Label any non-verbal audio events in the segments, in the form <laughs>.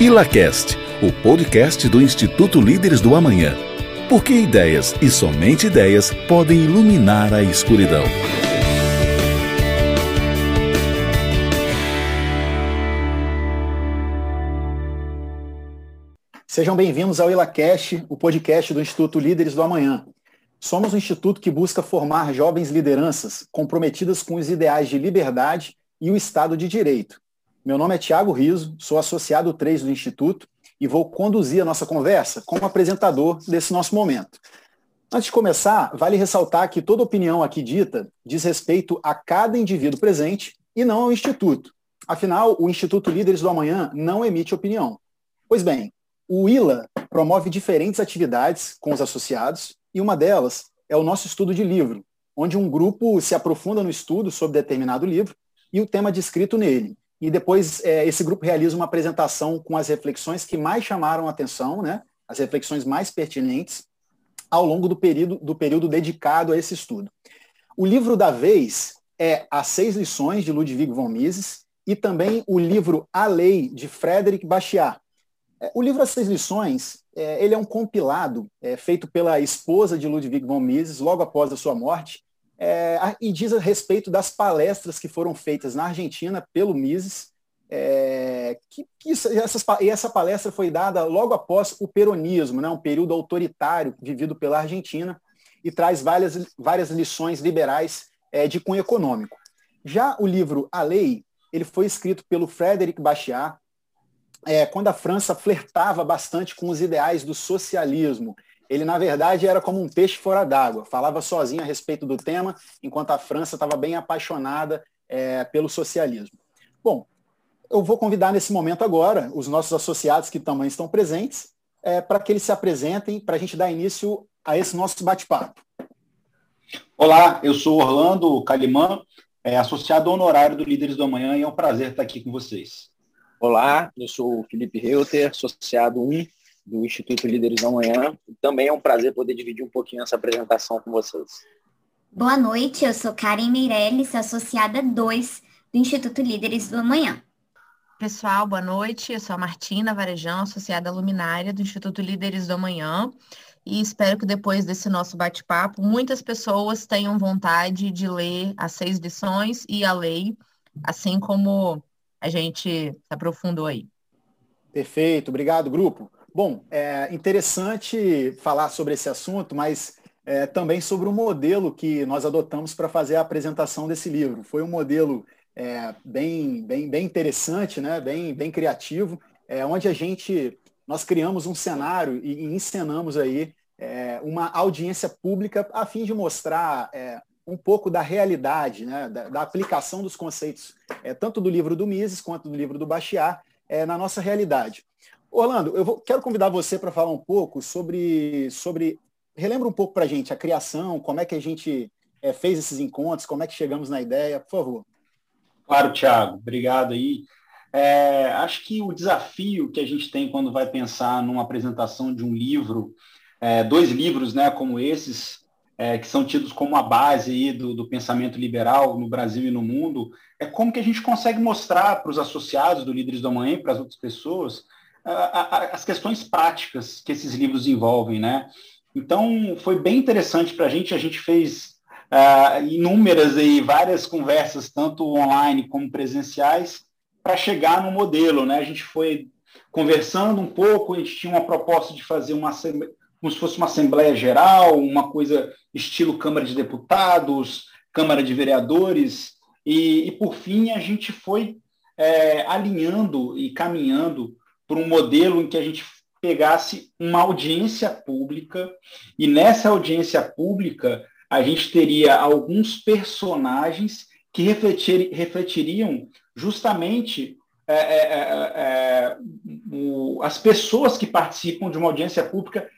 ILACAST, o podcast do Instituto Líderes do Amanhã. Porque ideias e somente ideias podem iluminar a escuridão. Sejam bem-vindos ao ILACast, o podcast do Instituto Líderes do Amanhã. Somos um instituto que busca formar jovens lideranças comprometidas com os ideais de liberdade e o Estado de Direito. Meu nome é Tiago Riso, sou associado 3 do Instituto e vou conduzir a nossa conversa como apresentador desse nosso momento. Antes de começar, vale ressaltar que toda opinião aqui dita diz respeito a cada indivíduo presente e não ao Instituto. Afinal, o Instituto Líderes do Amanhã não emite opinião. Pois bem, o ILA promove diferentes atividades com os associados e uma delas é o nosso estudo de livro, onde um grupo se aprofunda no estudo sobre determinado livro e o tema descrito nele. E depois é, esse grupo realiza uma apresentação com as reflexões que mais chamaram a atenção, né, as reflexões mais pertinentes, ao longo do período, do período dedicado a esse estudo. O livro da vez é As Seis Lições, de Ludwig von Mises, e também o livro A Lei, de Frederic Bastiat, é, o livro As Seis Lições, é, ele é um compilado é, feito pela esposa de Ludwig von Mises, logo após a sua morte, é, e diz a respeito das palestras que foram feitas na Argentina pelo Mises, é, que, que essas, e essa palestra foi dada logo após o peronismo, né, um período autoritário vivido pela Argentina, e traz várias, várias lições liberais é, de cunho econômico. Já o livro A Lei, ele foi escrito pelo Frederic Bastiat, é, quando a França flertava bastante com os ideais do socialismo. Ele, na verdade, era como um peixe fora d'água, falava sozinho a respeito do tema, enquanto a França estava bem apaixonada é, pelo socialismo. Bom, eu vou convidar nesse momento agora os nossos associados que também estão presentes, é, para que eles se apresentem, para a gente dar início a esse nosso bate-papo. Olá, eu sou Orlando Calimã, é, associado honorário do Líderes do Amanhã, e é um prazer estar aqui com vocês. Olá, eu sou o Felipe Reuter, associado 1 do Instituto Líderes da Manhã. Também é um prazer poder dividir um pouquinho essa apresentação com vocês. Boa noite, eu sou Karen Meirelles, associada 2 do Instituto Líderes do Amanhã. Pessoal, boa noite. Eu sou a Martina Varejão, associada luminária do Instituto Líderes do Amanhã. E espero que depois desse nosso bate-papo, muitas pessoas tenham vontade de ler as seis lições e a lei, assim como a gente se aprofundou aí. Perfeito, obrigado, grupo. Bom, é interessante falar sobre esse assunto, mas é, também sobre o modelo que nós adotamos para fazer a apresentação desse livro. Foi um modelo é, bem, bem, bem interessante, né? bem, bem criativo, é, onde a gente nós criamos um cenário e, e encenamos aí é, uma audiência pública a fim de mostrar é, um pouco da realidade, né, da, da, aplicação dos conceitos, é, tanto do livro do Mises quanto do livro do Bastiat, na nossa realidade. Orlando, eu vou, quero convidar você para falar um pouco sobre, sobre. Relembra um pouco para a gente a criação, como é que a gente é, fez esses encontros, como é que chegamos na ideia, por favor. Claro, Thiago, obrigado aí. É, acho que o desafio que a gente tem quando vai pensar numa apresentação de um livro, é, dois livros né, como esses, é, que são tidos como a base aí do, do, pensamento liberal no Brasil e no mundo, é como que a gente consegue mostrar para os associados do Líderes do Amanhã e para as outras pessoas as questões práticas que esses livros envolvem, né? Então, foi bem interessante para a gente, a gente fez uh, inúmeras e várias conversas, tanto online como presenciais, para chegar no modelo, né? A gente foi conversando um pouco, a gente tinha uma proposta de fazer uma como se fosse uma Assembleia Geral, uma coisa estilo Câmara de Deputados, Câmara de Vereadores, e, e por fim a gente foi é, alinhando e caminhando por um modelo em que a gente pegasse uma audiência pública, e nessa audiência pública a gente teria alguns personagens que refletir, refletiriam justamente é, é, é, é o, as pessoas que participam de uma audiência pública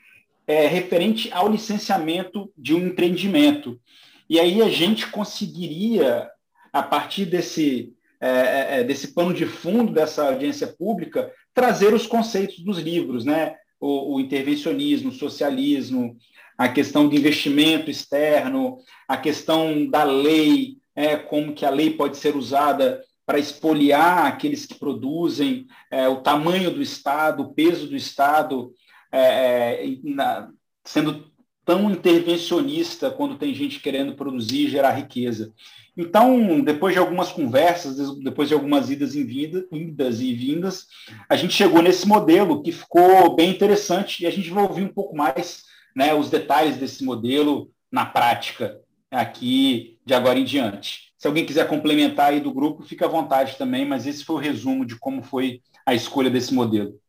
é, referente ao licenciamento de um empreendimento. E aí a gente conseguiria, a partir desse, é, desse pano de fundo dessa audiência pública, trazer os conceitos dos livros, né? O, o, intervencionismo, o socialismo, a questão do investimento externo, a questão da lei, é, como que a lei pode ser usada para espoliar aqueles que produzem, é, o tamanho do Estado, o peso do Estado, é, é na, sendo tão intervencionista quando tem gente querendo produzir e gerar riqueza. Então, depois de algumas conversas, depois de algumas idas e vindas, idas e vindas, a gente chegou nesse modelo que ficou bem interessante e a gente vai ouvir um pouco mais né, os detalhes desse modelo na prática aqui de agora em diante. Se alguém quiser complementar aí do grupo, fica à vontade também, mas esse foi o resumo de como foi a escolha desse modelo.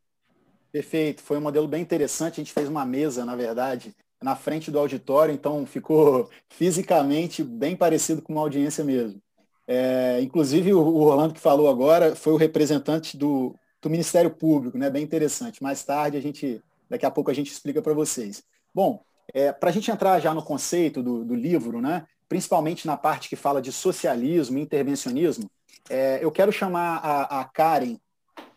Perfeito, foi um modelo bem interessante. A gente fez uma mesa, na verdade, na frente do auditório, então ficou <laughs> fisicamente bem parecido com uma audiência mesmo. É, inclusive, o, o Orlando que falou agora foi o representante do, do Ministério Público, né? Bem interessante. Mais tarde a gente, daqui a pouco a gente explica para vocês. Bom, é, para a gente entrar já no conceito do, do, livro, né, principalmente na parte que fala de socialismo e intervencionismo, é, eu quero chamar a, a Karen,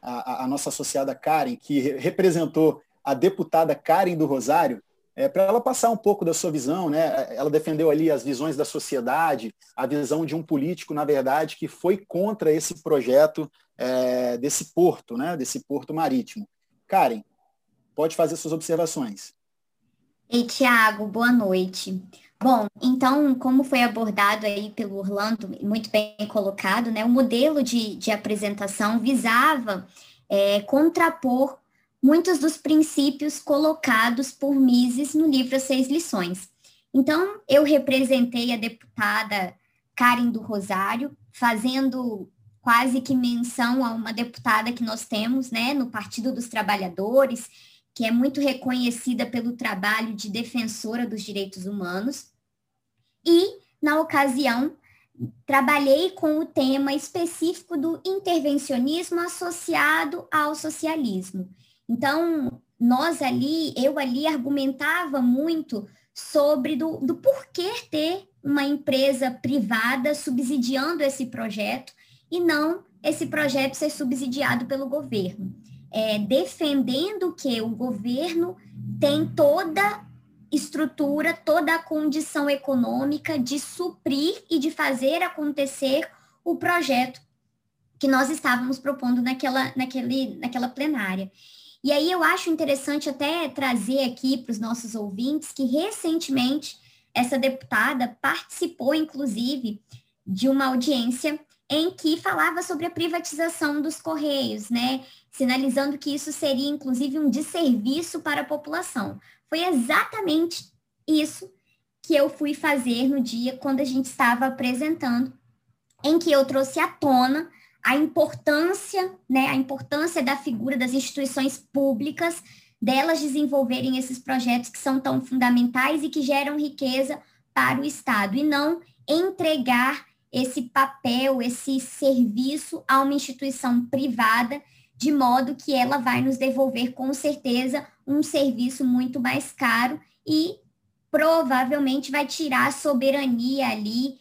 a, a, nossa associada Karen, que representou a deputada Karen do Rosário, é, para ela passar um pouco da sua visão. Né? Ela defendeu ali as visões da sociedade, a visão de um político, na verdade, que foi contra esse projeto é, desse porto, né? desse porto marítimo. Karen, pode fazer suas observações. Ei, Tiago, boa noite. Bom, então, como foi abordado aí pelo Orlando, muito bem colocado, né, o modelo de, de apresentação visava é, contrapor muitos dos princípios colocados por Mises no livro Seis Lições. Então, eu representei a deputada Karen do Rosário, fazendo quase que menção a uma deputada que nós temos, né, no Partido dos Trabalhadores, que é muito reconhecida pelo trabalho de defensora dos direitos humanos. E, na ocasião, trabalhei com o tema específico do intervencionismo associado ao socialismo. Então, nós ali, eu ali argumentava muito sobre do, do porquê ter uma empresa privada subsidiando esse projeto e não esse projeto ser subsidiado pelo governo é, defendendo que o governo tem toda estrutura, toda a condição econômica de suprir e de fazer acontecer o projeto que nós estávamos propondo naquela, naquele, naquela plenária. E aí eu acho interessante até trazer aqui para os nossos ouvintes que recentemente essa deputada participou, inclusive, de uma audiência em que falava sobre a privatização dos Correios, né? Sinalizando que isso seria, inclusive, um desserviço para a população. Foi exatamente isso que eu fui fazer no dia quando a gente estava apresentando, em que eu trouxe à tona a importância, né, a importância da figura das instituições públicas, delas desenvolverem esses projetos que são tão fundamentais e que geram riqueza para o Estado, e não entregar esse papel, esse serviço a uma instituição privada, de modo que ela vai nos devolver com certeza um serviço muito mais caro e provavelmente vai tirar a soberania ali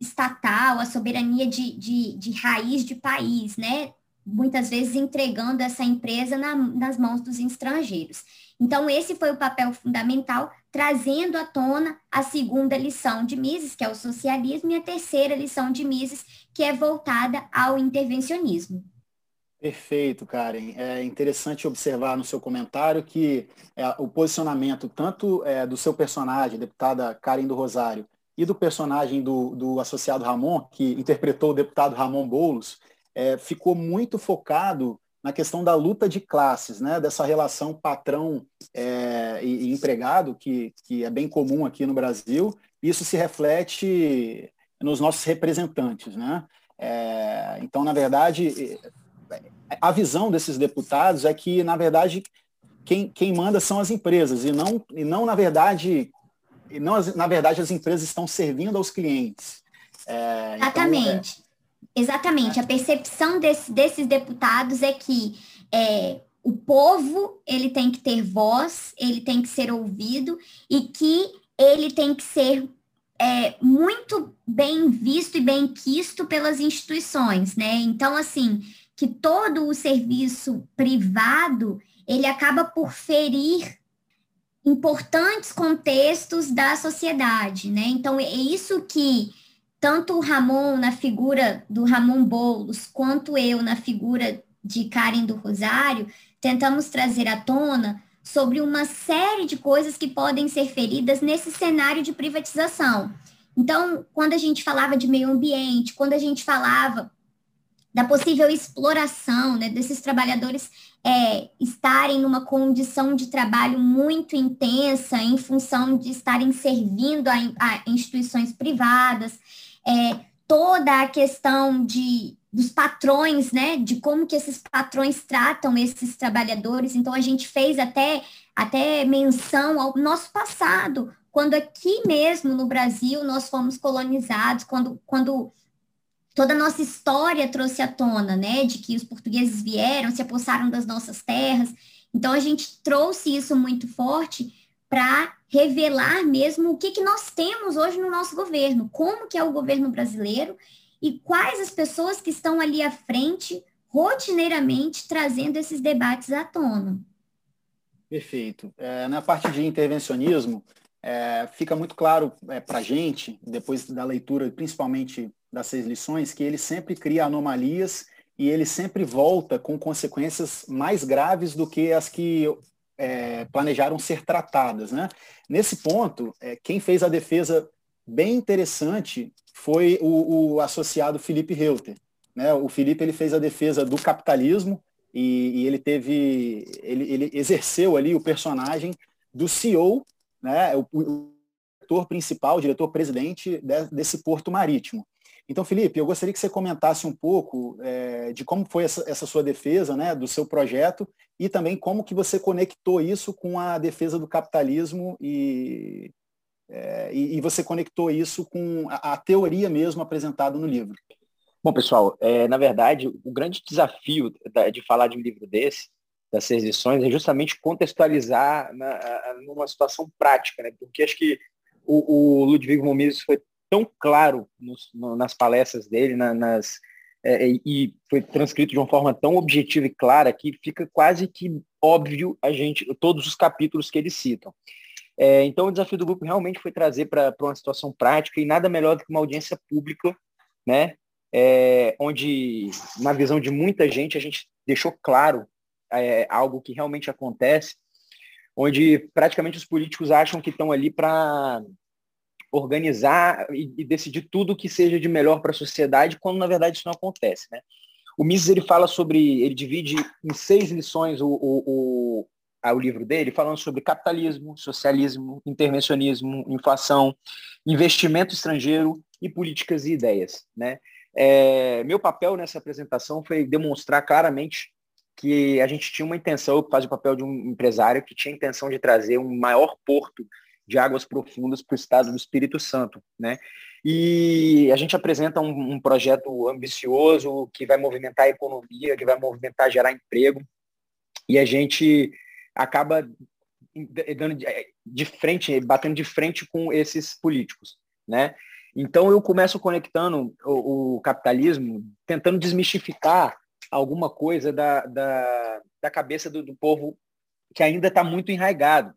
estatal, a soberania de, de, de raiz de país, né? Muitas vezes entregando essa empresa na, nas mãos dos estrangeiros. Então, esse foi o papel fundamental, trazendo à tona a segunda lição de Mises, que é o socialismo, e a terceira lição de Mises, que é voltada ao intervencionismo. Perfeito, Karen. É interessante observar no seu comentário que é, o posicionamento tanto é, do seu personagem, deputada Karen do Rosário, e do personagem do, do associado Ramon, que interpretou o deputado Ramon Boulos, é, ficou muito focado na questão da luta de classes, né? dessa relação patrão é, e, empregado, que, que é bem comum aqui no Brasil. Isso se reflete nos nossos representantes. Né? É, então, na verdade, a visão desses deputados é que, na verdade, quem, quem manda são as empresas, e não, e não na verdade, e não, na verdade, as empresas estão servindo aos clientes. É, Exatamente. Então, Exatamente. A percepção desse, desses deputados é que é, o povo ele tem que ter voz, ele tem que ser ouvido e que ele tem que ser é, muito bem visto e bem quisto pelas instituições, né? Então, assim, que todo o serviço privado ele acaba por ferir importantes contextos da sociedade, né? Então, é isso que tanto o Ramon na figura do Ramon Boulos, quanto eu na figura de Karen do Rosário, tentamos trazer à tona sobre uma série de coisas que podem ser feridas nesse cenário de privatização. Então, quando a gente falava de meio ambiente, quando a gente falava da possível exploração né, desses trabalhadores é, estarem numa condição de trabalho muito intensa em função de estarem servindo a, a instituições privadas, é, toda a questão de dos patrões, né, de como que esses patrões tratam esses trabalhadores. Então a gente fez até até menção ao nosso passado, quando aqui mesmo no Brasil nós fomos colonizados, quando quando toda a nossa história trouxe à tona, né, de que os portugueses vieram, se apossaram das nossas terras. Então a gente trouxe isso muito forte para revelar mesmo o que, que nós temos hoje no nosso governo, como que é o governo brasileiro e quais as pessoas que estão ali à frente, rotineiramente, trazendo esses debates à tona. Perfeito. É, na parte de intervencionismo, é, fica muito claro é, para a gente, depois da leitura, principalmente das seis lições, que ele sempre cria anomalias e ele sempre volta com consequências mais graves do que as que é, planejaram ser tratadas. Né? Nesse ponto, é, quem fez a defesa bem interessante foi o, o associado Felipe Reuter. Né? O Felipe ele fez a defesa do capitalismo e, e ele teve, ele, ele, exerceu ali o personagem do CEO, né? o, o diretor principal, diretor-presidente de, desse porto marítimo. Então, Felipe, eu gostaria que você comentasse um pouco é, de como foi essa, essa, sua defesa, né, do seu projeto e também como que você conectou isso com a defesa do capitalismo e, é, e, e, você conectou isso com a, a, teoria mesmo apresentada no livro. Bom, pessoal, é, na verdade, o grande desafio de falar de um livro desse, das seis lições, é justamente contextualizar na, numa situação prática, né? Porque acho que o, o Ludwig Momises foi tão claro nos, no, nas palestras dele, na, nas, é, e foi transcrito de uma forma tão objetiva e clara que fica quase que óbvio a gente todos os capítulos que eles citam. É, então, o desafio do grupo realmente foi trazer para uma situação prática e nada melhor do que uma audiência pública, né? É, onde, na visão de muita gente, a gente deixou claro é, algo que realmente acontece, onde praticamente os políticos acham que estão ali para organizar e, e, decidir tudo que seja de melhor para a sociedade, quando na verdade isso não acontece, né? O Mises ele fala sobre, ele divide em seis lições o, o, o livro dele, falando sobre capitalismo, socialismo, intervencionismo, inflação, investimento estrangeiro e políticas e ideias. Né? É, meu papel nessa apresentação foi demonstrar claramente que a gente tinha uma intenção, eu faço o papel de um empresário que tinha a intenção de trazer um maior porto de águas profundas para o estado do Espírito Santo. Né? E a gente apresenta um, um projeto ambicioso que vai movimentar a economia, que vai movimentar, gerar emprego, e a gente acaba dando de frente, batendo de frente com esses políticos, né? Então eu começo conectando o, o capitalismo, tentando desmistificar alguma coisa da, da, da cabeça do, do povo que ainda está muito enraigado,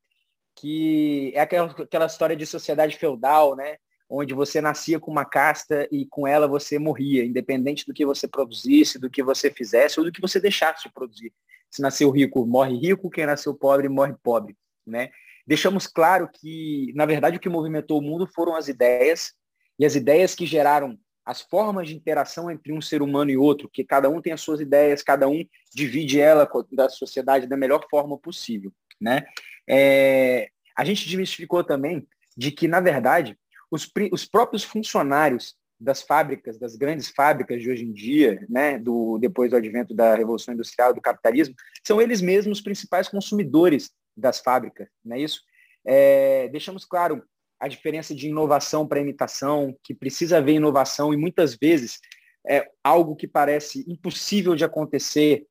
que é aquela, aquela história de sociedade feudal, né? onde você nascia com uma casta e com ela você morria, independente do que você produzisse, do que você fizesse ou do que você deixasse de produzir. Se nasceu rico, morre rico, quem nasceu pobre, morre pobre. Né? Deixamos claro que, na verdade, o que movimentou o mundo foram as ideias, e as ideias que geraram as formas de interação entre um ser humano e outro, que cada um tem as suas ideias, cada um divide ela da sociedade da melhor forma possível. Né? É, a gente desmistificou também de que, na verdade, os, os próprios funcionários das fábricas, das grandes fábricas de hoje em dia, né, do, depois do advento da Revolução Industrial, do capitalismo, são eles mesmos os principais consumidores das fábricas, não é isso? É, deixamos claro a diferença de inovação para imitação, que precisa haver inovação e muitas vezes é algo que parece impossível de acontecer,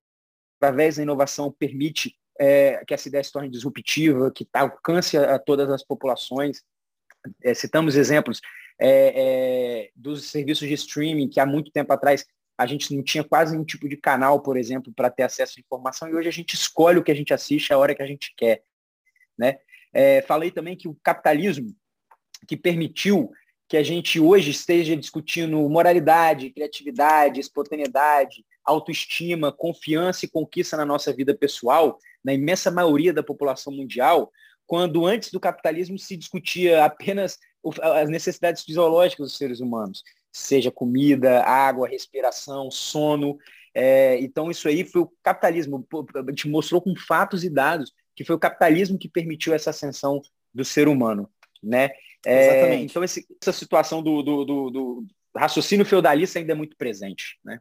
através da inovação permite é, que essa ideia se torne disruptiva, que alcance a, a todas as populações. É, citamos exemplos é, é, dos serviços de streaming, que há muito tempo atrás a gente não tinha quase nenhum tipo de canal, por exemplo, para ter acesso à informação, e hoje a gente escolhe o que a gente assiste a hora que a gente quer. Né? É, falei também que o capitalismo, que permitiu que a gente hoje esteja discutindo moralidade, criatividade, espontaneidade, autoestima, confiança e conquista na nossa vida pessoal, na imensa maioria da população mundial, quando antes do capitalismo se discutia apenas as necessidades fisiológicas dos seres humanos, seja comida, água, respiração, sono. É, então isso aí foi o capitalismo, a gente mostrou com fatos e dados que foi o capitalismo que permitiu essa ascensão do ser humano, né? É, então, esse, essa situação do, do, do, do, raciocínio feudalista ainda é muito presente. Né?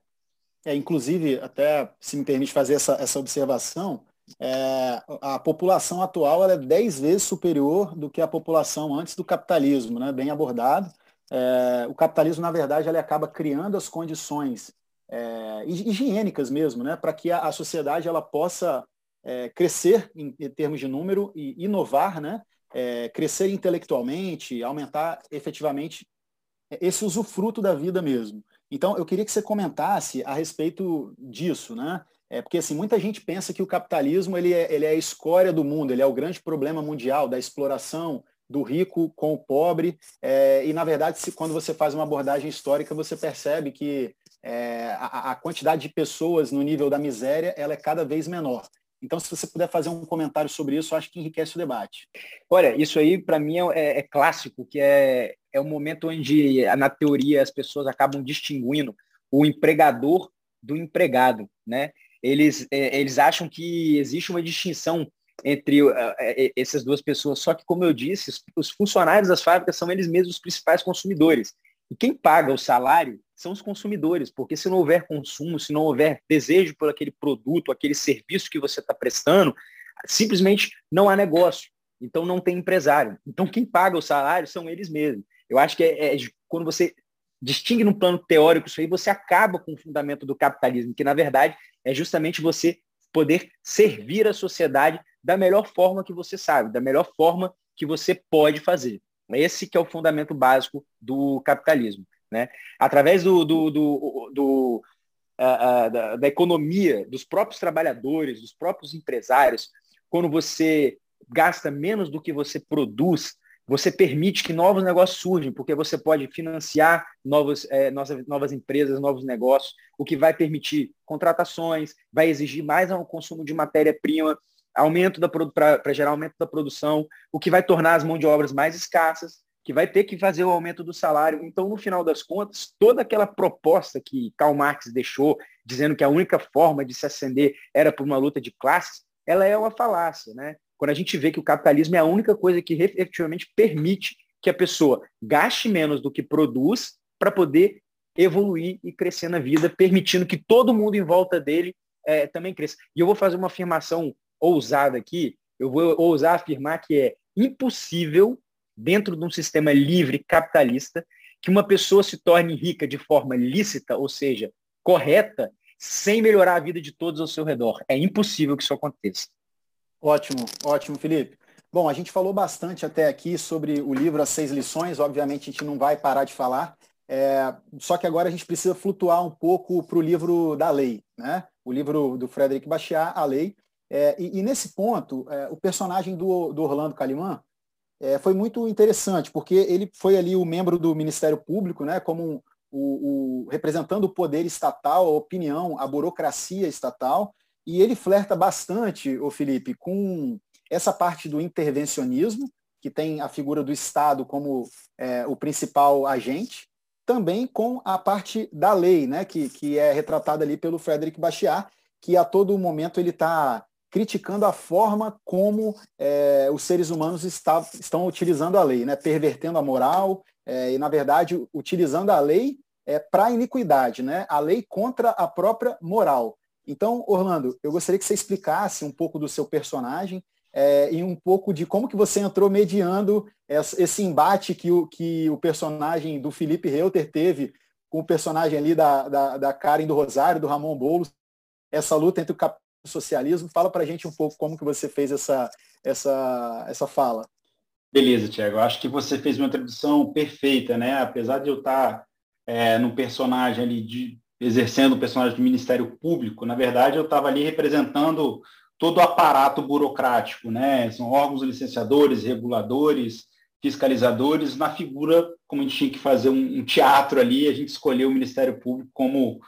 É, inclusive, até se me permite fazer essa, essa observação, é, a população atual é 10 vezes superior do que a população antes do capitalismo, né? bem abordado. É, o capitalismo, na verdade, ele acaba criando as condições é, higiênicas mesmo, né? para que a, a, sociedade ela possa é, crescer em, em termos de número e inovar, né? é, crescer intelectualmente, aumentar efetivamente esse usufruto da vida mesmo. Então, eu queria que você comentasse a respeito disso, né? É, porque assim, muita gente pensa que o capitalismo ele é, ele é a escória do mundo, ele é o grande problema mundial da exploração do rico com o pobre. É, e, na verdade, se, quando você faz uma abordagem histórica, você percebe que é, a, a, quantidade de pessoas no nível da miséria ela é cada vez menor. Então, se você puder fazer um comentário sobre isso, acho que enriquece o debate. Olha, isso aí para mim é, é, clássico, que é, é o momento onde, na teoria, as pessoas acabam distinguindo o empregador do empregado, né? Eles, é, eles acham que existe uma distinção entre uh, essas duas pessoas, só que, como eu disse, os funcionários das fábricas são eles mesmos os principais consumidores. E quem paga o salário são os consumidores, porque se não houver consumo, se não houver desejo por aquele produto, aquele serviço que você está prestando, simplesmente não há negócio. Então não tem empresário. Então quem paga o salário são eles mesmos. Eu acho que é, é quando você distingue no plano teórico isso aí, você acaba com o fundamento do capitalismo, que na verdade é justamente você poder servir a sociedade da melhor forma que você sabe, da melhor forma que você pode fazer. Esse que é o fundamento básico do capitalismo. Né? Através do, do, do, do uh, uh, da, da, economia, dos próprios trabalhadores, dos próprios empresários, quando você gasta menos do que você produz, você permite que novos negócios surjam, porque você pode financiar novos, é, novas, novas empresas, novos negócios, o que vai permitir contratações, vai exigir mais um consumo de matéria-prima, aumento para gerar aumento da produção, o que vai tornar as mãos de obras mais escassas, que vai ter que fazer o aumento do salário. Então, no final das contas, toda aquela proposta que Karl Marx deixou, dizendo que a única forma de se ascender era por uma luta de classes, ela é uma falácia, né? Quando a gente vê que o capitalismo é a única coisa que efetivamente permite que a pessoa gaste menos do que produz para poder evoluir e crescer na vida, permitindo que todo mundo em volta dele é, também cresça. E eu vou fazer uma afirmação ousada aqui, eu vou ousar afirmar que é impossível, dentro de um sistema livre capitalista, que uma pessoa se torne rica de forma lícita, ou seja, correta, sem melhorar a vida de todos ao seu redor. É impossível que isso aconteça. Ótimo, ótimo, Felipe. Bom, a gente falou bastante até aqui sobre o livro As Seis Lições, obviamente a gente não vai parar de falar, é, só que agora a gente precisa flutuar um pouco para o livro da lei, né? o livro do Frederic Bastiat, A Lei, é, e, e, nesse ponto, é, o personagem do, do Orlando Calimã é, foi muito interessante, porque ele foi ali o membro do Ministério Público, né, como um, o, o, representando o poder estatal, a opinião, a burocracia estatal, e ele flerta bastante, o Felipe, com essa parte do intervencionismo, que tem a figura do Estado como é, o principal agente, também com a parte da lei, né, que, que é retratada ali pelo Frederic Bastiat, que a todo momento ele está criticando a forma como é, os seres humanos está, estão utilizando a lei, né? pervertendo a moral é, e, na verdade, utilizando a lei é, para a iniquidade, né? a lei contra a própria moral. Então, Orlando, eu gostaria que você explicasse um pouco do seu personagem e um pouco de como que você entrou mediando esse embate que o, que o personagem do Felipe Reuter teve com o personagem ali da, da, da Karen do Rosário, do Ramon Boulos, essa luta entre o socialismo. Fala para a gente um pouco como que você fez essa, essa, essa fala. Beleza, Tiago. Acho que você fez uma introdução perfeita, né? Apesar de eu estar é, no personagem ali, de, exercendo o personagem do Ministério Público, na verdade eu estava ali representando todo o aparato burocrático, né? São órgãos licenciadores, reguladores, fiscalizadores na figura, como a gente tinha que fazer um, um teatro ali, a gente escolheu o Ministério Público como,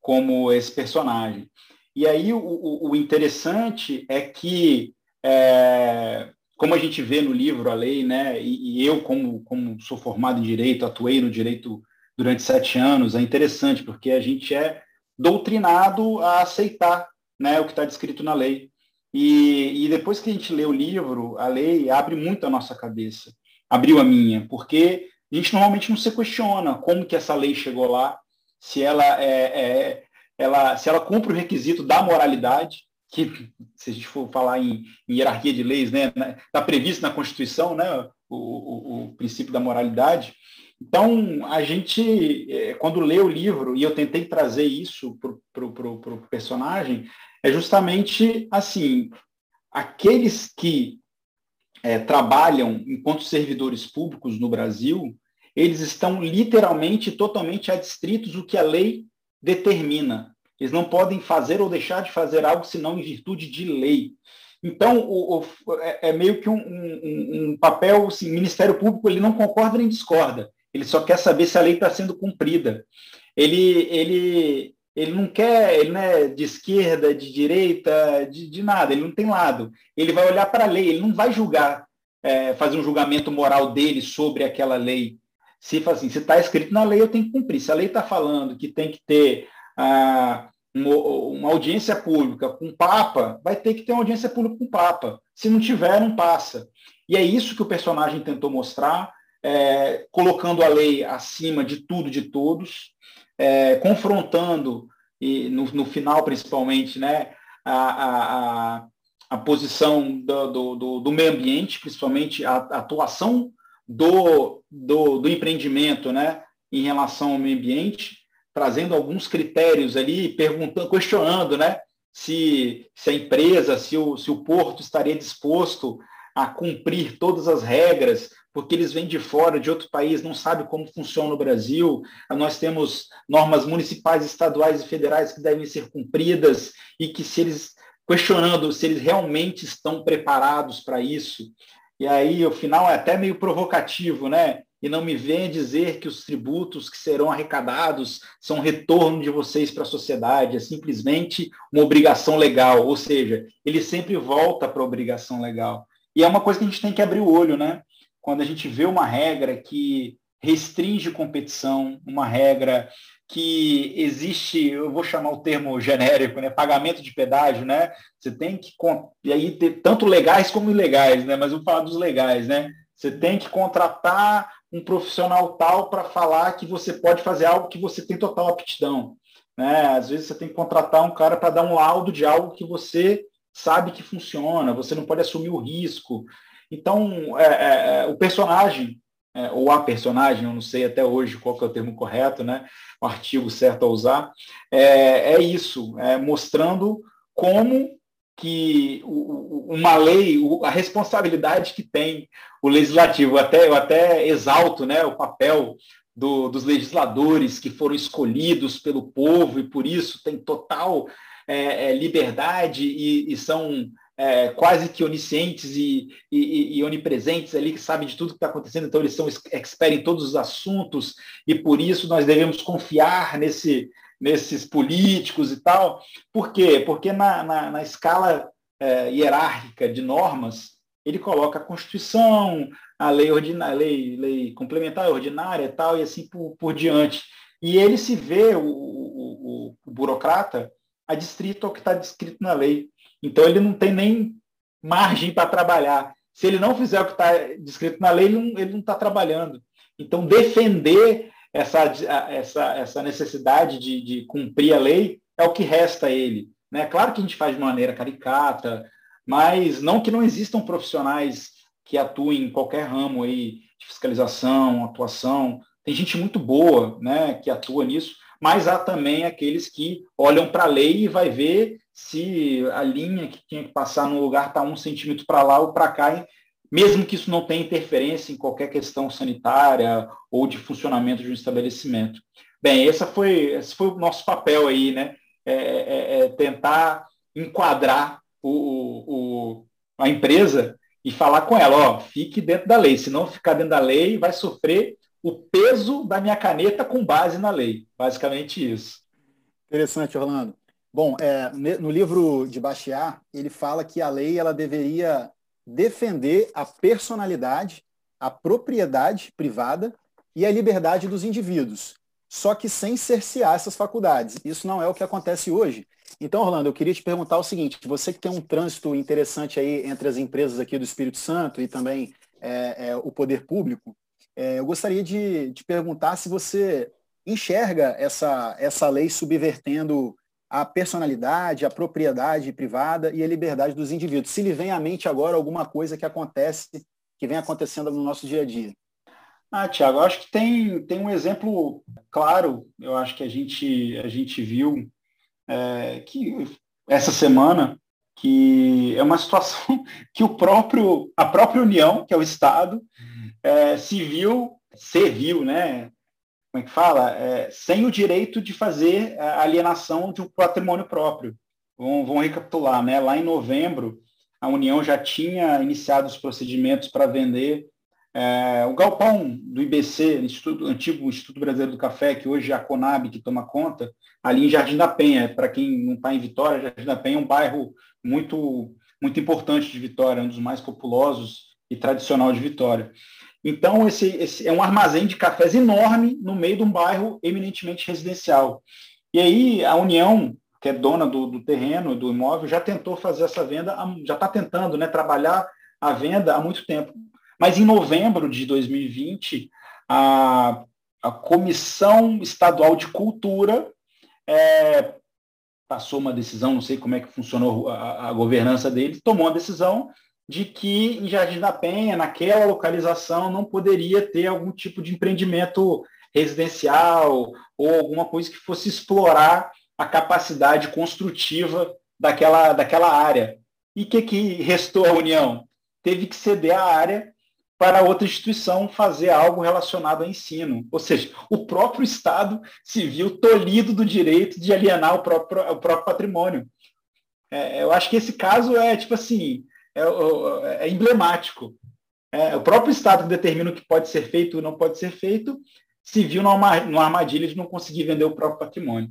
como esse personagem. E aí o, o, o interessante é que, é, como a gente vê no livro a lei, né, e, e, eu, como, como sou formado em direito, atuei no direito durante sete anos, é interessante, porque a gente é doutrinado a aceitar né, o que está descrito na lei. E, e, depois que a gente lê o livro, a lei abre muito a nossa cabeça, abriu a minha, porque a gente normalmente não se questiona como que essa lei chegou lá, se ela é, é ela, se ela cumpre o requisito da moralidade, que se a gente for falar em, em hierarquia de leis, né, está previsto na Constituição, né, o, o, o princípio da moralidade. Então, a gente, é, quando lê o livro, e eu tentei trazer isso para o personagem, é justamente assim, aqueles que é, trabalham enquanto servidores públicos no Brasil, eles estão literalmente, totalmente adstritos do que a lei determina. Eles não podem fazer ou deixar de fazer algo senão em virtude de lei. Então, o, o, é, é, meio que um, um, um papel, assim, o Ministério Público ele não concorda nem discorda. Ele só quer saber se a lei está sendo cumprida. Ele, ele, ele não quer, ele não é de esquerda, de direita, de, de nada, ele não tem lado. Ele vai olhar para a lei, ele não vai julgar, é, fazer um julgamento moral dele sobre aquela lei. Se assim, se está escrito na lei, eu tenho que cumprir. Se a lei está falando que tem que ter ah, uma, uma, audiência pública com o Papa, vai ter que ter uma audiência pública com o Papa. Se não tiver, não passa. E é isso que o personagem tentou mostrar, é, colocando a lei acima de tudo, de todos, é, confrontando, e no, no, final principalmente, né, a, a, a posição do, do, do, meio ambiente, principalmente a, a atuação do, do, do empreendimento né, em relação ao meio ambiente, trazendo alguns critérios ali, perguntando, questionando né, se, se a empresa, se o, se o porto estaria disposto a cumprir todas as regras, porque eles vêm de fora, de outro país, não sabem como funciona o Brasil. Nós temos normas municipais, estaduais e federais que devem ser cumpridas e que se eles questionando se eles realmente estão preparados para isso, e aí o final é até meio provocativo, né? E não me venha dizer que os tributos que serão arrecadados são retorno de vocês para a sociedade, é simplesmente uma obrigação legal, ou seja, ele sempre volta para a obrigação legal. E é uma coisa que a gente tem que abrir o olho, né? Quando a gente vê uma regra que restringe competição, uma regra que existe, eu vou chamar o termo genérico, né, pagamento de pedágio, né? Você tem que e aí ter tanto legais como ilegais, né? Mas eu vou falar dos legais, né? Você tem que contratar um profissional tal para falar que você pode fazer algo que você tem total aptidão, né? Às vezes você tem que contratar um cara para dar um laudo de algo que você sabe que funciona, você não pode assumir o risco. Então, é, é, é o personagem é, ou a personagem, eu não sei até hoje qual é o termo correto, né? o artigo certo a usar, é, é isso, é mostrando como que uma lei, a responsabilidade que tem o legislativo, até, eu até exalto né, o papel do, dos legisladores que foram escolhidos pelo povo e por isso tem total é, é liberdade e, e são é, quase que oniscientes e, e, e, onipresentes ali, que sabem de tudo que está acontecendo, então eles são expert em todos os assuntos, e por isso nós devemos confiar nesse, nesses políticos e tal. Por quê? Porque na, na, na escala é, hierárquica de normas, ele coloca a Constituição, a lei, ordinária, lei, lei complementar ordinária e tal, e assim por, por diante. E ele se vê, o, o, o burocrata, adstrito ao que está descrito na lei. Então ele não tem nem margem para trabalhar. Se ele não fizer o que está descrito na lei, ele não está trabalhando. Então defender essa, essa, essa necessidade de, de cumprir a lei é o que resta a ele. Né? Claro que a gente faz de maneira caricata, mas não que não existam profissionais que atuem em qualquer ramo aí de fiscalização, atuação. Tem gente muito boa né, que atua nisso, mas há também aqueles que olham para a lei e vai ver se a linha que tinha que passar no lugar está um centímetro para lá ou para cá, mesmo que isso não tenha interferência em qualquer questão sanitária ou de funcionamento de um estabelecimento. Bem, essa foi, esse foi o nosso papel aí, né? É, é, é tentar enquadrar o, o, a empresa e falar com ela, ó, fique dentro da lei. Se não ficar dentro da lei, vai sofrer o peso da minha caneta com base na lei. Basicamente isso. Interessante, Orlando. Bom, é, no livro de Bastiat, ele fala que a lei ela deveria defender a personalidade, a propriedade privada e a liberdade dos indivíduos, só que sem cercear essas faculdades. Isso não é o que acontece hoje. Então, Orlando, eu queria te perguntar o seguinte: você que tem um trânsito interessante aí entre as empresas aqui do Espírito Santo e também é, é, o poder público, eu gostaria de, de perguntar se você enxerga essa, essa lei subvertendo a personalidade, a propriedade privada e a liberdade dos indivíduos. Se lhe vem à mente agora alguma coisa que acontece, que vem acontecendo no nosso dia a dia. Ah, Tiago, acho que tem, tem um exemplo claro, eu acho que a gente, a gente viu é, que essa semana, que é uma situação <laughs> que o próprio, a própria União, que é o Estado, é, se viu, serviu, né, como é que fala? É, sem o direito de fazer a alienação de um patrimônio próprio. Vamos recapitular, né? Lá em novembro, a União já tinha iniciado os procedimentos para vender é, o galpão do IBC, Instituto, antigo Instituto Brasileiro do Café, que hoje é a Conab que toma conta, ali em Jardim da Penha. Para quem não está em Vitória, Jardim da Penha é um bairro muito, muito importante de Vitória, um dos mais populosos e tradicional de Vitória. Então, esse, esse, é um armazém de cafés enorme no meio de um bairro eminentemente residencial. E aí a União, que é dona do, do terreno, do imóvel, já tentou fazer essa venda, já está tentando né, trabalhar a venda há muito tempo. Mas em novembro de 2020, a, a Comissão Estadual de Cultura é, passou uma decisão, não sei como é que funcionou a, a governança deles, tomou uma decisão de que em Jardim da Penha, naquela localização, não poderia ter algum tipo de empreendimento residencial ou alguma coisa que fosse explorar a capacidade construtiva daquela, daquela área. E o que, que restou à União? Teve que ceder a área para outra instituição fazer algo relacionado ao ensino. Ou seja, o próprio Estado se viu tolhido do direito de alienar o próprio, o próprio patrimônio. É, eu acho que esse caso é, tipo assim, é, é emblemático. É, o próprio Estado que determina o que pode ser feito ou não pode ser feito se viu numa, numa armadilha de não conseguir vender o próprio patrimônio.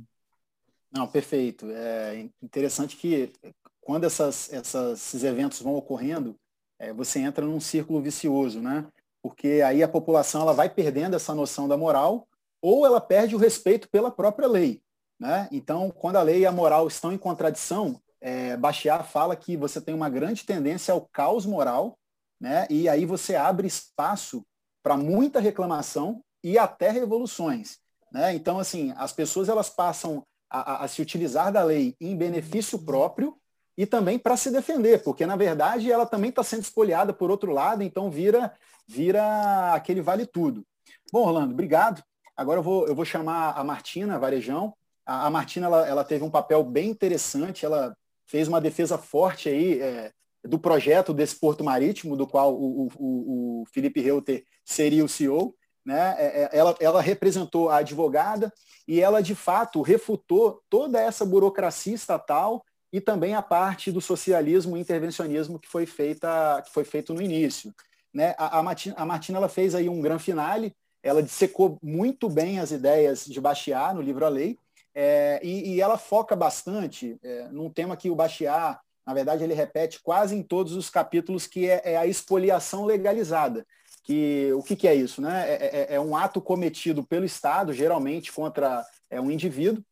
Não, perfeito. É interessante que quando essas, essas, esses eventos vão ocorrendo, é, você entra num círculo vicioso, né? Porque aí a população ela vai perdendo essa noção da moral ou ela perde o respeito pela própria lei. Né? Então, quando a lei e a moral estão em contradição, é, Bastiat fala que você tem uma grande tendência ao caos moral, né? e aí você abre espaço para muita reclamação e até revoluções. Né? Então, assim, as pessoas elas passam a, a, a se utilizar da lei em benefício próprio e também para se defender, porque na verdade ela também está sendo espoliada por outro lado, então vira vira aquele vale tudo. Bom, Orlando, obrigado. Agora eu vou, eu vou chamar a Martina Varejão. A, a Martina ela, ela teve um papel bem interessante, ela fez uma defesa forte aí é, do projeto desse porto marítimo, do qual o, o, o Felipe Reuter seria o CEO. Né? É, é, ela, ela representou a advogada e ela, de fato, refutou toda essa burocracia estatal e também a parte do socialismo e intervencionismo que foi, feita, que foi feito no início. Né? A, a, Martina, a Martina ela fez aí um grande finale, ela dissecou muito bem as ideias de Bastiat no livro A Lei, é, e, e, ela foca bastante é, num tema que o Bastiat, na verdade, ele repete quase em todos os capítulos, que é, é a expoliação legalizada. Que, o que, que é isso? Né? É, é, é, um ato cometido pelo Estado, geralmente contra é, um indivíduo,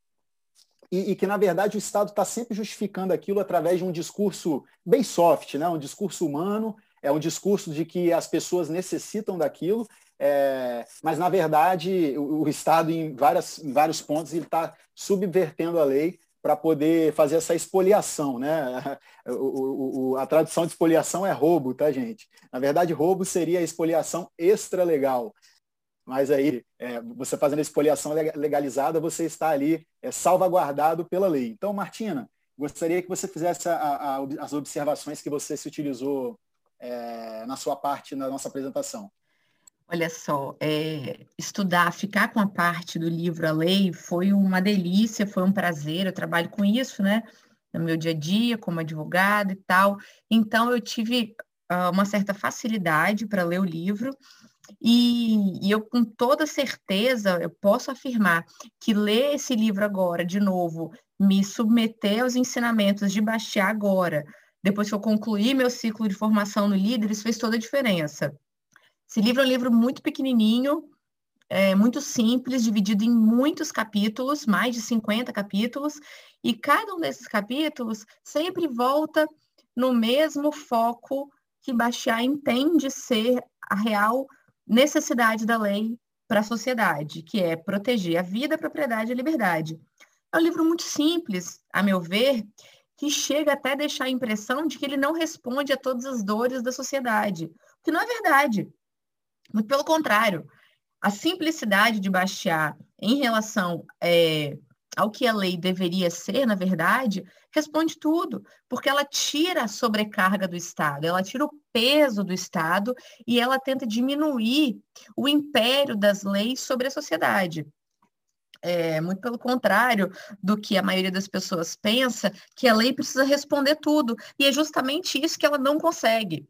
e, e, que, na verdade, o Estado está sempre justificando aquilo através de um discurso bem soft, né? um discurso humano, é um discurso de que as pessoas necessitam daquilo, é, mas, na verdade, o, o, Estado, em, várias, em vários pontos, ele está subvertendo a lei para poder fazer essa expoliação. Né? <laughs> O, o, a tradução de expoliação é roubo, tá, gente? Na verdade, roubo seria a expoliação extralegal. Mas aí, é, você fazendo a expoliação legalizada, você está ali é, salvaguardado pela lei. Então, Martina, gostaria que você fizesse a, a, as observações que você se utilizou é, na sua parte, na nossa apresentação. Olha só, é, estudar, ficar com a parte do livro A Lei foi uma delícia, foi um prazer, eu trabalho com isso, né? No meu dia a dia, como advogada e tal. Então, eu tive uh, uma certa facilidade para ler o livro, e, e, eu, com toda certeza, eu posso afirmar que ler esse livro agora, de novo, me submeter aos ensinamentos de Bastiat agora, depois que eu concluí meu ciclo de formação no Líderes, fez toda a diferença. Esse livro é um livro muito pequenininho, é, muito simples, dividido em muitos capítulos, mais de 50 capítulos, e cada um desses capítulos sempre volta no mesmo foco que Bastiat entende ser a real necessidade da lei para a sociedade, que é proteger a vida, a propriedade e a liberdade. É um livro muito simples, a meu ver, que chega até a deixar a impressão de que ele não responde a todas as dores da sociedade, o que não é verdade. Muito pelo contrário, a simplicidade de Bastiat em relação é, ao que a lei deveria ser, na verdade, responde tudo, porque ela tira a sobrecarga do Estado, ela tira o peso do Estado e ela tenta diminuir o império das leis sobre a sociedade. É, muito pelo contrário do que a maioria das pessoas pensa, que a lei precisa responder tudo. E é justamente isso que ela não consegue.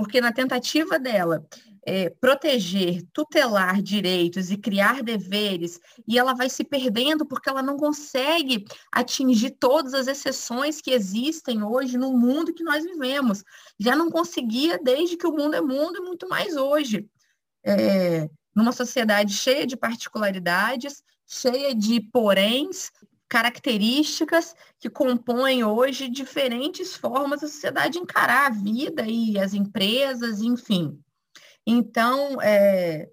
Porque na tentativa dela é, proteger, tutelar direitos e criar deveres, e ela vai se perdendo porque ela não consegue atingir todas as exceções que existem hoje no mundo que nós vivemos. Já não conseguia desde que o mundo é mundo e muito mais hoje. É, numa sociedade cheia de particularidades, cheia de poréns, características que compõem hoje diferentes formas da sociedade encarar a vida e as empresas, enfim. Então, é,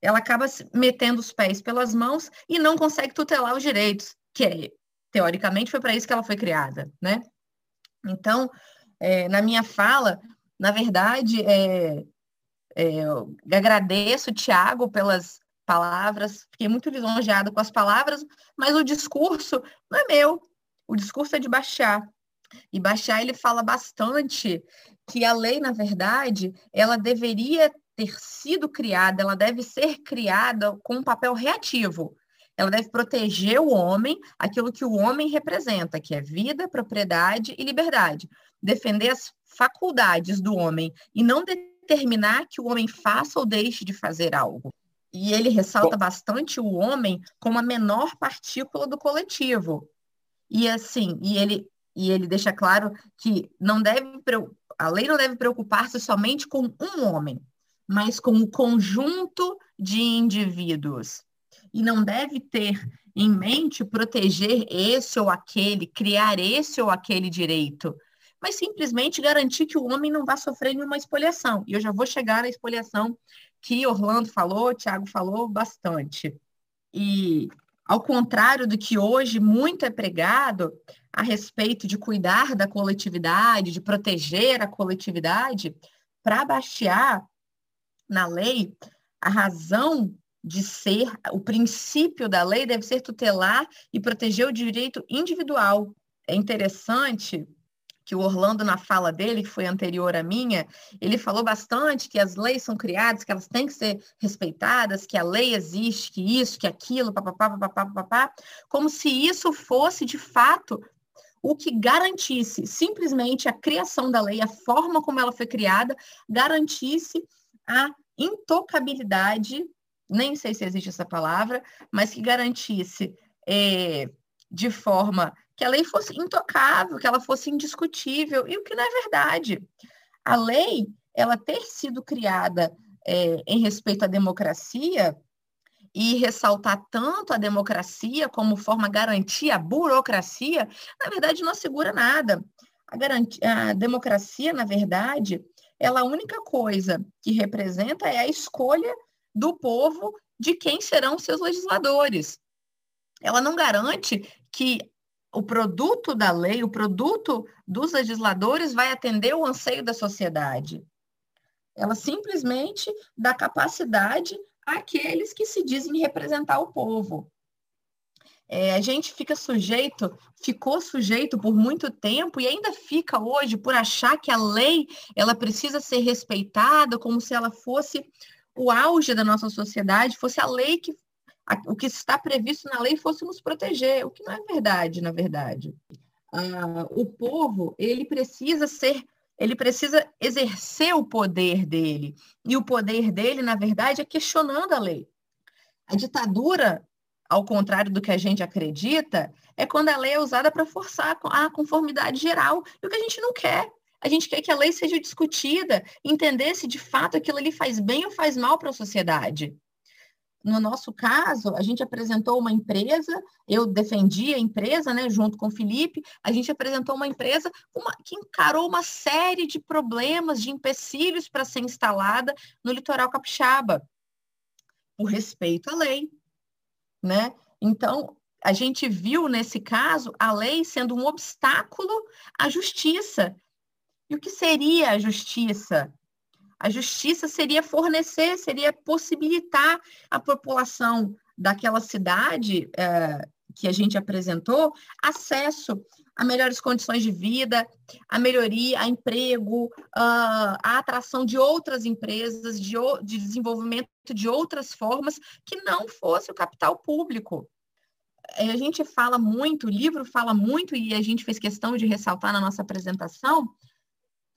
ela acaba metendo os pés pelas mãos e não consegue tutelar os direitos, que é, teoricamente foi para isso que ela foi criada, né? Então, é, na minha fala, na verdade, é, é agradeço, Tiago, pelas palavras, fiquei muito lisonjeada com as palavras, mas o discurso não é meu, o discurso é de Baixar. E Baixar, ele fala bastante que a lei, na verdade, ela deveria ter sido criada, ela deve ser criada com um papel reativo. Ela deve proteger o homem, aquilo que o homem representa, que é vida, propriedade e liberdade. Defender as faculdades do homem e não determinar que o homem faça ou deixe de fazer algo. E ele ressalta bastante o homem como a menor partícula do coletivo. E assim, e ele, e ele deixa claro que não deve a lei não deve preocupar-se somente com um homem, mas com o conjunto de indivíduos. E não deve ter em mente proteger esse ou aquele, criar esse ou aquele direito, mas simplesmente garantir que o homem não vá sofrer nenhuma expoliação. E eu já vou chegar na expoliação que Orlando falou, Tiago falou bastante. E ao contrário do que hoje muito é pregado a respeito de cuidar da coletividade, de proteger a coletividade, para baixar na lei, a razão de ser, o princípio da lei deve ser tutelar e proteger o direito individual. É interessante que o Orlando, na fala dele, que foi anterior à minha, ele falou bastante que as leis são criadas, que elas têm que ser respeitadas, que a lei existe, que isso, que aquilo, papapá, papapá, papapá, como se isso fosse, de fato, o que garantisse simplesmente a criação da lei, a forma como ela foi criada, garantisse a intocabilidade, nem sei se existe essa palavra, mas que garantisse é, de forma que a lei fosse intocável, que ela fosse indiscutível, e o que não é verdade. A lei, ela ter sido criada é, em respeito à democracia, e ressaltar tanto a democracia como forma a garantir a burocracia, na verdade não assegura nada. A, garantia, a democracia, na verdade, ela a única coisa que representa é a escolha do povo de quem serão seus legisladores. Ela não garante que o produto da lei, o produto dos legisladores vai atender o anseio da sociedade. Ela simplesmente dá capacidade àqueles que se dizem representar o povo. É, a gente fica sujeito, ficou sujeito por muito tempo e ainda fica hoje por achar que a lei ela precisa ser respeitada como se ela fosse o auge da nossa sociedade, fosse a lei que o que está previsto na lei fosse nos proteger, o que não é verdade, na verdade. Ah, o povo, ele precisa ser ele precisa exercer o poder dele. E o poder dele, na verdade, é questionando a lei. A ditadura, ao contrário do que a gente acredita, é quando a lei é usada para forçar a conformidade geral. E o que a gente não quer. A gente quer que a lei seja discutida, entender se de fato aquilo ali faz bem ou faz mal para a sociedade. No nosso caso, a gente apresentou uma empresa, eu defendi a empresa, né, junto com o Felipe, a gente apresentou uma empresa uma, que encarou uma série de problemas, de empecilhos para ser instalada no litoral capixaba, por respeito à lei, né? Então, a gente viu nesse caso a lei sendo um obstáculo à justiça. E o que seria a justiça? A justiça seria fornecer, seria possibilitar à população daquela cidade é, que a gente apresentou acesso a melhores condições de vida, a melhoria, a emprego, a atração de outras empresas, de, de desenvolvimento de outras formas que não fosse o capital público. A gente fala muito, o livro fala muito, e a gente fez questão de ressaltar na nossa apresentação,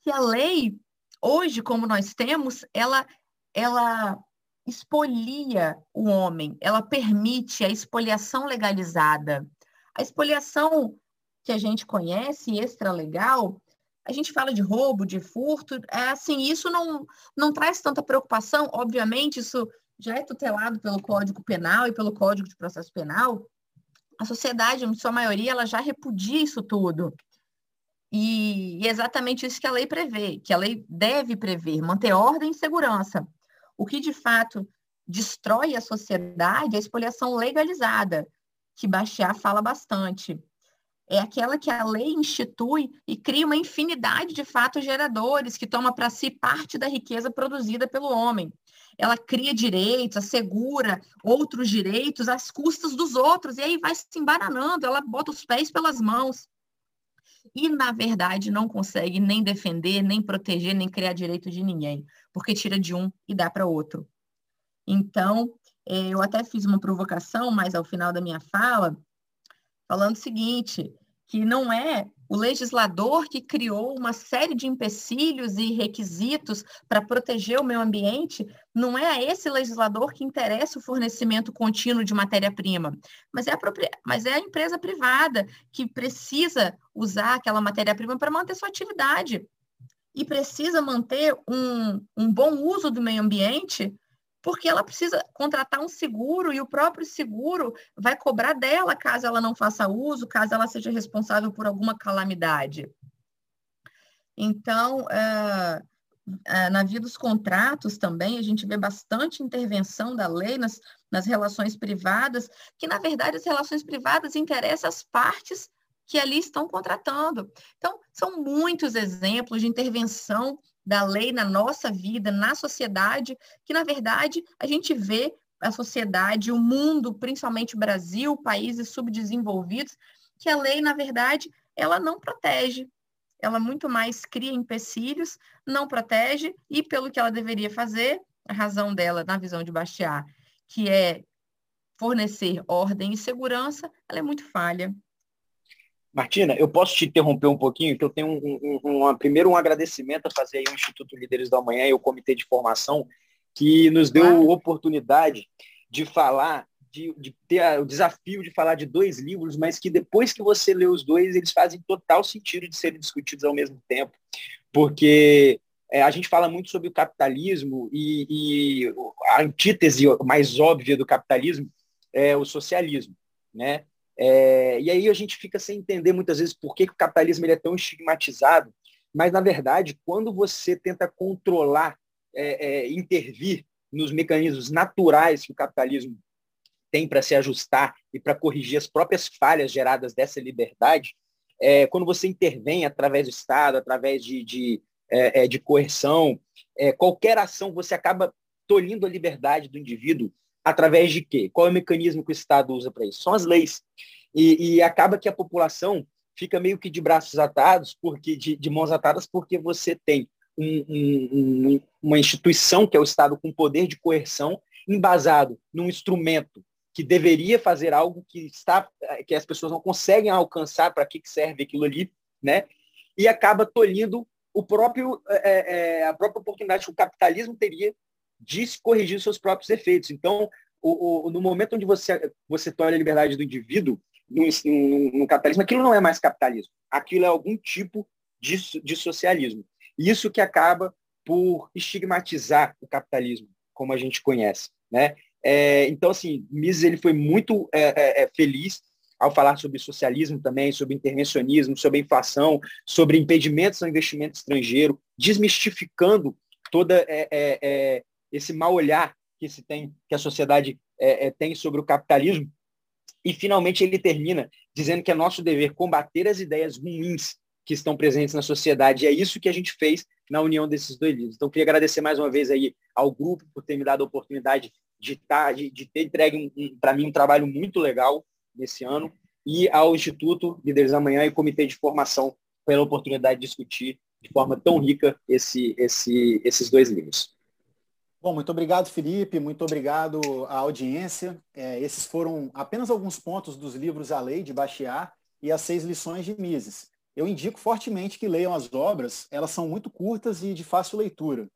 que a lei hoje, como nós temos, ela, ela expolia o homem, ela permite a expoliação legalizada. A expoliação que a gente conhece, extralegal, a gente fala de roubo, de furto, é assim, isso não, não traz tanta preocupação, obviamente, isso já é tutelado pelo Código Penal e pelo Código de Processo Penal. A sociedade, em sua maioria, ela já repudia isso tudo. E, é exatamente isso que a lei prevê, que a lei deve prever, manter ordem e segurança. O que de fato destrói a sociedade é a expoliação legalizada, que Bastiat fala bastante. É aquela que a lei institui e cria uma infinidade de fatos geradores que toma para si parte da riqueza produzida pelo homem. Ela cria direitos, assegura outros direitos às custas dos outros, e aí vai se embaranando, ela bota os pés pelas mãos e, na verdade, não consegue nem defender, nem proteger, nem criar direito de ninguém, porque tira de um e dá para outro. Então, é, eu até fiz uma provocação, mas ao final da minha fala, falando o seguinte, que não é o legislador que criou uma série de empecilhos e requisitos para proteger o meio ambiente, não é a esse legislador que interessa o fornecimento contínuo de matéria-prima, mas, é mas é a empresa privada que precisa usar aquela matéria-prima para manter sua atividade e precisa manter um, um bom uso do meio ambiente porque ela precisa contratar um seguro e o próprio seguro vai cobrar dela caso ela não faça uso, caso ela seja responsável por alguma calamidade. Então, é, é, na via dos contratos também, a gente vê bastante intervenção da lei nas, nas relações privadas, que, na verdade, as relações privadas interessam as partes que ali estão contratando. Então, são muitos exemplos de intervenção da lei na nossa vida, na sociedade, que na verdade a gente vê a sociedade, o mundo, principalmente o Brasil, países subdesenvolvidos, que a lei, na verdade, ela não protege. Ela muito mais cria empecilhos, não protege, e pelo que ela deveria fazer, a razão dela, na visão de Bastiat, que é fornecer ordem e segurança, ela é muito falha. Martina, eu posso te interromper um pouquinho, que eu tenho um, um, primeiro um agradecimento a fazer ao Instituto Líderes da Manhã e o Comitê de Formação, que nos deu claro. oportunidade de falar, de, de, ter o desafio de falar de dois livros, mas que depois que você lê os dois, eles fazem total sentido de serem discutidos ao mesmo tempo. Porque é, a gente fala muito sobre o capitalismo e, e a antítese mais óbvia do capitalismo é o socialismo, né? É, e aí a gente fica sem entender muitas vezes por que, que o capitalismo ele é tão estigmatizado, mas na verdade, quando você tenta controlar, é, é, intervir nos mecanismos naturais que o capitalismo tem para se ajustar e para corrigir as próprias falhas geradas dessa liberdade, é, quando você intervém através do Estado, através de, de, é, é, de coerção, qualquer ação, você acaba tolhindo a liberdade do indivíduo através de quê? Qual é o mecanismo que o Estado usa para isso? São as leis. E, e, acaba que a população fica meio que de braços atados, porque de, de mãos atadas, porque você tem um, um, um, uma instituição que é o Estado com poder de coerção embasado num instrumento que deveria fazer algo que está que as pessoas não conseguem alcançar para que serve aquilo ali, né? E acaba tolhindo o próprio, é, é, a própria oportunidade que o capitalismo teria de corrigir seus próprios efeitos. Então, o, o, no momento onde você, você torna a liberdade do indivíduo no, no, no, capitalismo, aquilo não é mais capitalismo. Aquilo é algum tipo de, de socialismo. Isso que acaba por estigmatizar o capitalismo, como a gente conhece. Né? É, então, assim, Mises ele foi muito é, é, é, feliz ao falar sobre socialismo também, sobre intervencionismo, sobre inflação, sobre impedimentos ao investimento estrangeiro, desmistificando toda é, é, esse mal olhar que se tem, que a sociedade tem sobre o capitalismo. E finalmente ele termina dizendo que é nosso dever combater as ideias ruins que estão presentes na sociedade. E é isso que a gente fez na união desses dois livros. Então, queria agradecer mais uma vez aí ao grupo por ter me dado a oportunidade de, tá, de, de ter entregue, um, para mim, um trabalho muito legal nesse ano, e ao Instituto Líderes Amanhã e Comitê de Formação pela oportunidade de discutir de forma tão rica esse, esse, esses dois livros. Bom, muito obrigado, Felipe, muito obrigado à audiência. É, esses foram apenas alguns pontos dos livros A Lei de Bastiat e as seis lições de Mises eu indico fortemente que leiam as obras, elas são muito curtas e de fácil leitura.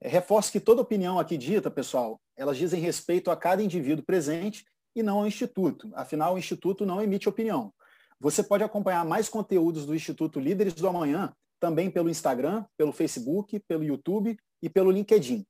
É, reforço que toda opinião aqui dita, pessoal, elas dizem respeito a cada indivíduo presente e não ao Instituto. Afinal, o Instituto não emite opinião. Você pode acompanhar mais conteúdos do Instituto Líderes do Amanhã também pelo Instagram, pelo Facebook, pelo YouTube e pelo LinkedIn.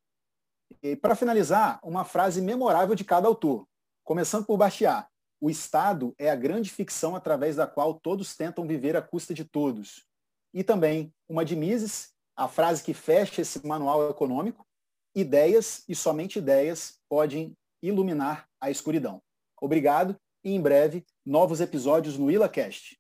E para finalizar, uma frase memorável de cada autor, começando por Bastiat. O Estado é a grande ficção através da qual todos tentam viver à custa de todos. E também uma de Mises, a frase que fecha esse manual econômico: ideias e somente ideias podem iluminar a escuridão. Obrigado e em breve novos episódios no IlaCast.